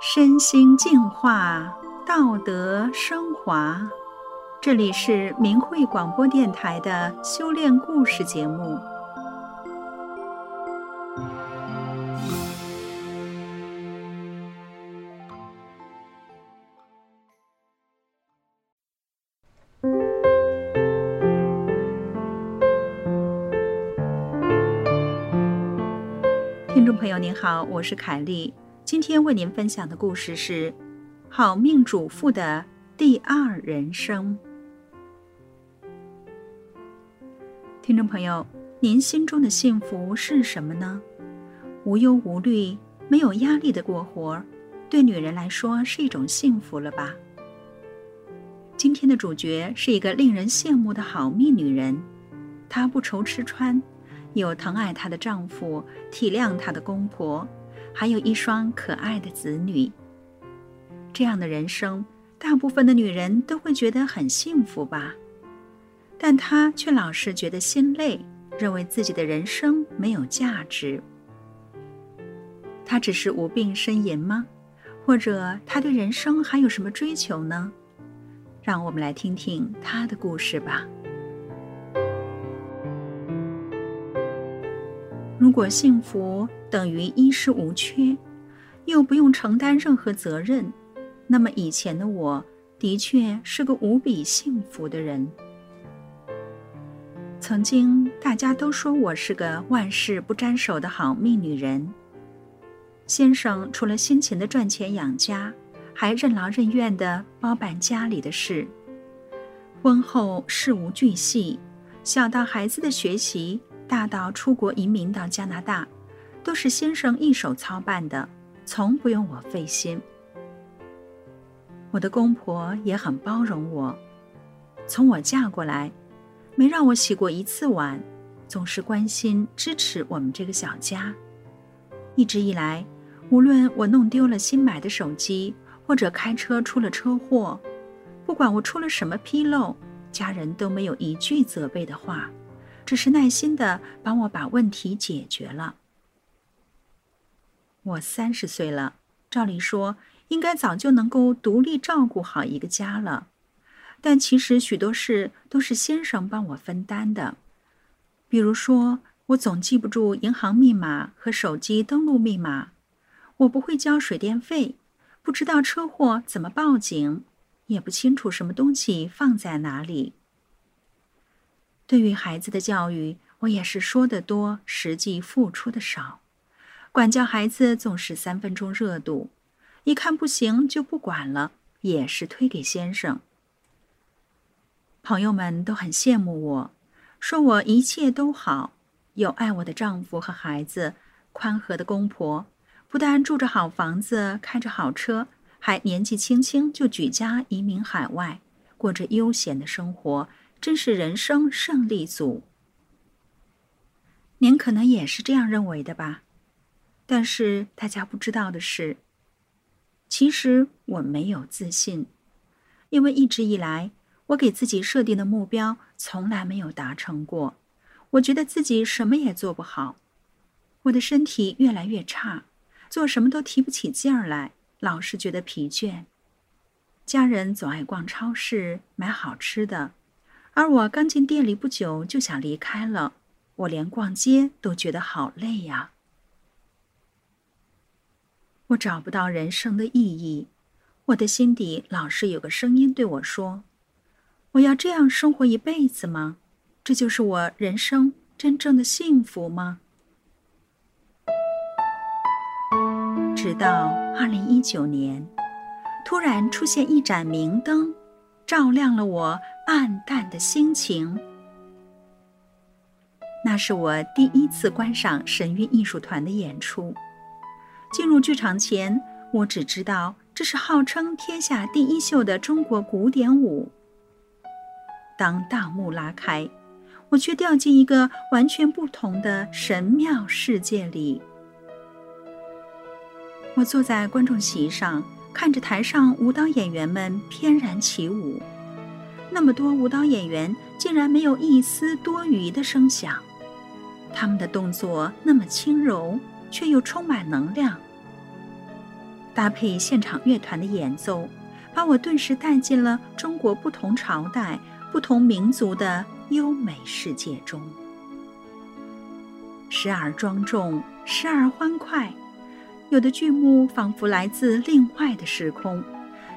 身心净化，道德升华。这里是明慧广播电台的修炼故事节目。您好，我是凯丽。今天为您分享的故事是《好命主妇的第二人生》。听众朋友，您心中的幸福是什么呢？无忧无虑、没有压力的过活，对女人来说是一种幸福了吧？今天的主角是一个令人羡慕的好命女人，她不愁吃穿，有疼爱她的丈夫，体谅她的公婆。还有一双可爱的子女，这样的人生，大部分的女人都会觉得很幸福吧？但她却老是觉得心累，认为自己的人生没有价值。她只是无病呻吟吗？或者她对人生还有什么追求呢？让我们来听听她的故事吧。如果幸福等于衣食无缺，又不用承担任何责任，那么以前的我的确是个无比幸福的人。曾经大家都说我是个万事不沾手的好命女人。先生除了辛勤的赚钱养家，还任劳任怨的包办家里的事。婚后事无巨细，小到孩子的学习。大到出国移民到加拿大，都是先生一手操办的，从不用我费心。我的公婆也很包容我，从我嫁过来，没让我洗过一次碗，总是关心支持我们这个小家。一直以来，无论我弄丢了新买的手机，或者开车出了车祸，不管我出了什么纰漏，家人都没有一句责备的话。只是耐心地帮我把问题解决了。我三十岁了，照理说应该早就能够独立照顾好一个家了，但其实许多事都是先生帮我分担的。比如说，我总记不住银行密码和手机登录密码，我不会交水电费，不知道车祸怎么报警，也不清楚什么东西放在哪里。对于孩子的教育，我也是说得多，实际付出的少。管教孩子总是三分钟热度，一看不行就不管了，也是推给先生。朋友们都很羡慕我，说我一切都好，有爱我的丈夫和孩子，宽和的公婆，不但住着好房子，开着好车，还年纪轻轻就举家移民海外，过着悠闲的生活。真是人生胜利组。您可能也是这样认为的吧？但是大家不知道的是，其实我没有自信，因为一直以来我给自己设定的目标从来没有达成过。我觉得自己什么也做不好，我的身体越来越差，做什么都提不起劲儿来，老是觉得疲倦。家人总爱逛超市买好吃的。而我刚进店里不久就想离开了，我连逛街都觉得好累呀。我找不到人生的意义，我的心底老是有个声音对我说：“我要这样生活一辈子吗？这就是我人生真正的幸福吗？”直到二零一九年，突然出现一盏明灯，照亮了我暗淡的心情。那是我第一次观赏神韵艺术团的演出。进入剧场前，我只知道这是号称天下第一秀的中国古典舞。当大幕拉开，我却掉进一个完全不同的神妙世界里。我坐在观众席上，看着台上舞蹈演员们翩然起舞。那么多舞蹈演员竟然没有一丝多余的声响，他们的动作那么轻柔，却又充满能量。搭配现场乐团的演奏，把我顿时带进了中国不同朝代、不同民族的优美世界中，时而庄重，时而欢快。有的剧目仿佛来自另外的时空，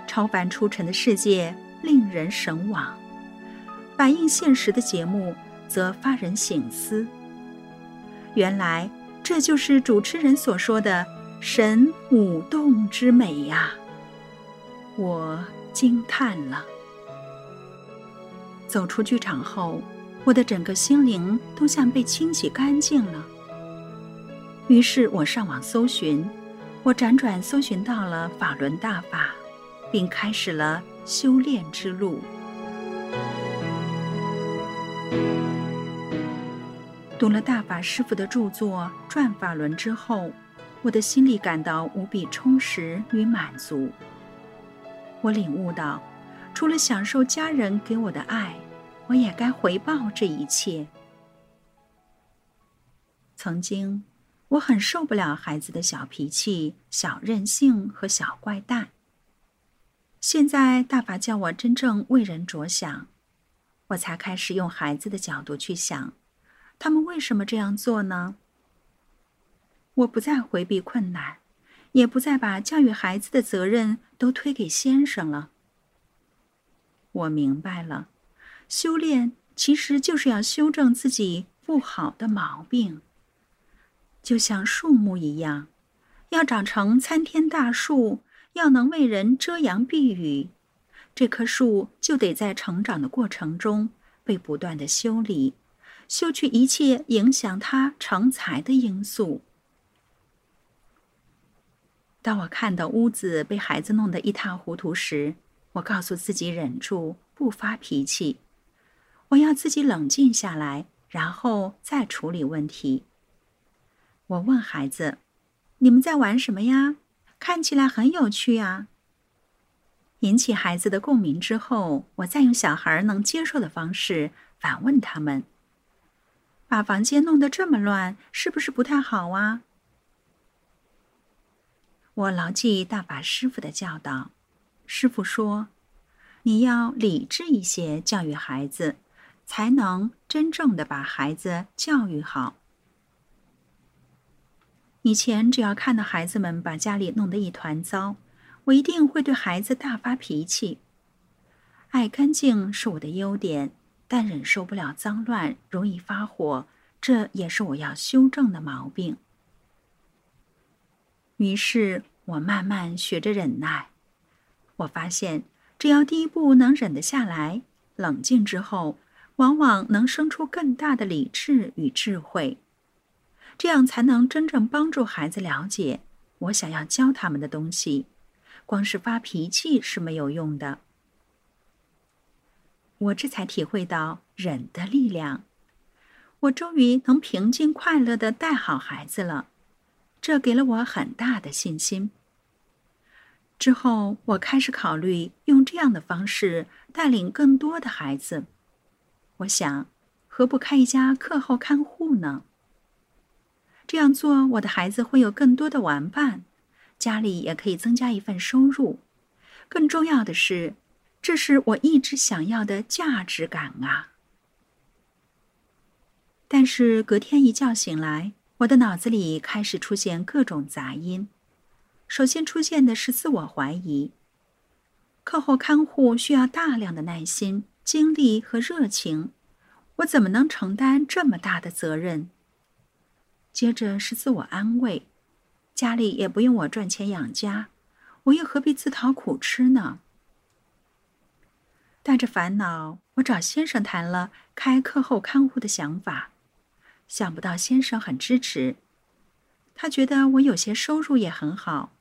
超凡出尘的世界令人神往；反映现实的节目则发人省思。原来这就是主持人所说的“神舞动之美”呀！我惊叹了。走出剧场后，我的整个心灵都像被清洗干净了。于是我上网搜寻。我辗转搜寻到了法轮大法，并开始了修炼之路。读了大法师父的著作《转法轮》之后，我的心里感到无比充实与满足。我领悟到，除了享受家人给我的爱，我也该回报这一切。曾经。我很受不了孩子的小脾气、小任性和小怪诞。现在大法叫我真正为人着想，我才开始用孩子的角度去想，他们为什么这样做呢？我不再回避困难，也不再把教育孩子的责任都推给先生了。我明白了，修炼其实就是要修正自己不好的毛病。就像树木一样，要长成参天大树，要能为人遮阳避雨，这棵树就得在成长的过程中被不断的修理，修去一切影响它成材的因素。当我看到屋子被孩子弄得一塌糊涂时，我告诉自己忍住不发脾气，我要自己冷静下来，然后再处理问题。我问孩子：“你们在玩什么呀？看起来很有趣啊。”引起孩子的共鸣之后，我再用小孩能接受的方式反问他们：“把房间弄得这么乱，是不是不太好啊？”我牢记大法师父的教导，师傅说：“你要理智一些教育孩子，才能真正的把孩子教育好。”以前只要看到孩子们把家里弄得一团糟，我一定会对孩子大发脾气。爱干净是我的优点，但忍受不了脏乱，容易发火，这也是我要修正的毛病。于是我慢慢学着忍耐。我发现，只要第一步能忍得下来，冷静之后，往往能生出更大的理智与智慧。这样才能真正帮助孩子了解我想要教他们的东西。光是发脾气是没有用的。我这才体会到忍的力量。我终于能平静快乐地带好孩子了，这给了我很大的信心。之后，我开始考虑用这样的方式带领更多的孩子。我想，何不开一家课后看护呢？这样做，我的孩子会有更多的玩伴，家里也可以增加一份收入。更重要的是，这是我一直想要的价值感啊！但是隔天一觉醒来，我的脑子里开始出现各种杂音。首先出现的是自我怀疑：课后看护需要大量的耐心、精力和热情，我怎么能承担这么大的责任？接着是自我安慰，家里也不用我赚钱养家，我又何必自讨苦吃呢？带着烦恼，我找先生谈了开课后看护的想法，想不到先生很支持，他觉得我有些收入也很好，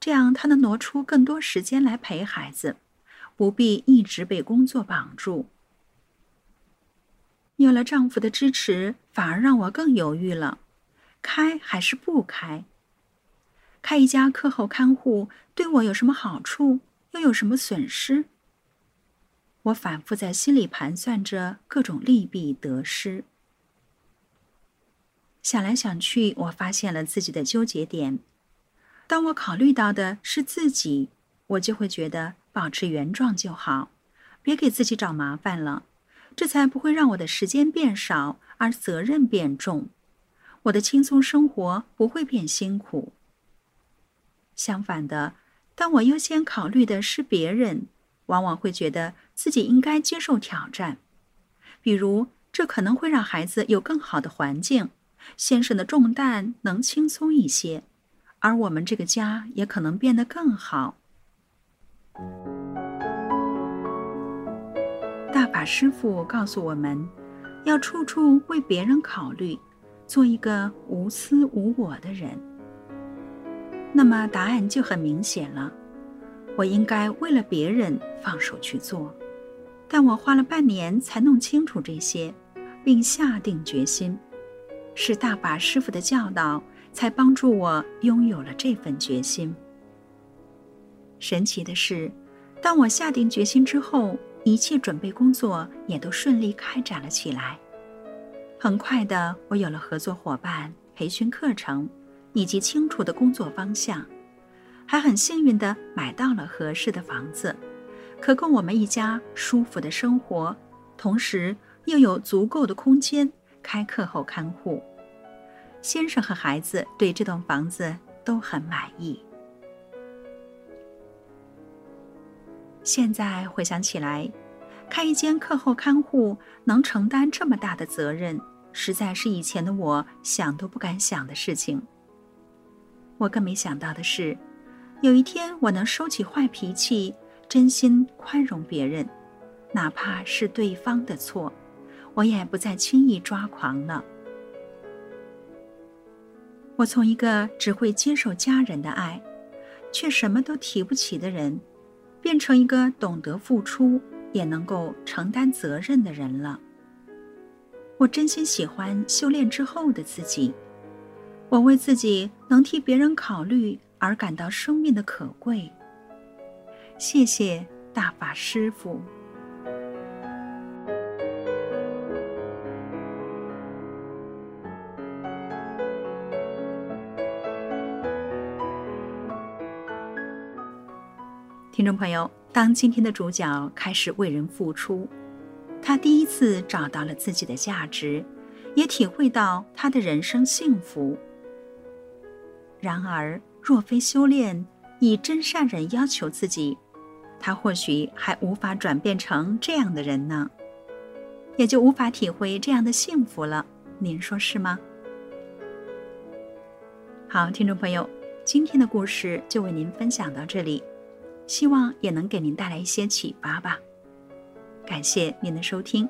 这样他能挪出更多时间来陪孩子，不必一直被工作绑住。有了丈夫的支持，反而让我更犹豫了，开还是不开？开一家课后看护对我有什么好处，又有什么损失？我反复在心里盘算着各种利弊得失。想来想去，我发现了自己的纠结点。当我考虑到的是自己，我就会觉得保持原状就好，别给自己找麻烦了。这才不会让我的时间变少，而责任变重。我的轻松生活不会变辛苦。相反的，当我优先考虑的是别人，往往会觉得自己应该接受挑战。比如，这可能会让孩子有更好的环境，先生的重担能轻松一些，而我们这个家也可能变得更好。大法师父告诉我们，要处处为别人考虑，做一个无私无我的人。那么答案就很明显了，我应该为了别人放手去做。但我花了半年才弄清楚这些，并下定决心。是大法师傅的教导，才帮助我拥有了这份决心。神奇的是，当我下定决心之后，一切准备工作也都顺利开展了起来。很快的，我有了合作伙伴、培训课程，以及清楚的工作方向，还很幸运的买到了合适的房子，可供我们一家舒服的生活，同时又有足够的空间开课后看护。先生和孩子对这栋房子都很满意。现在回想起来，开一间课后看护能承担这么大的责任，实在是以前的我想都不敢想的事情。我更没想到的是，有一天我能收起坏脾气，真心宽容别人，哪怕是对方的错，我也不再轻易抓狂了。我从一个只会接受家人的爱，却什么都提不起的人，变成一个懂得付出也能够承担责任的人了。我真心喜欢修炼之后的自己，我为自己能替别人考虑而感到生命的可贵。谢谢大法师父。听众朋友，当今天的主角开始为人付出，他第一次找到了自己的价值，也体会到他的人生幸福。然而，若非修炼，以真善人要求自己，他或许还无法转变成这样的人呢，也就无法体会这样的幸福了。您说是吗？好，听众朋友，今天的故事就为您分享到这里。希望也能给您带来一些启发吧。感谢您的收听。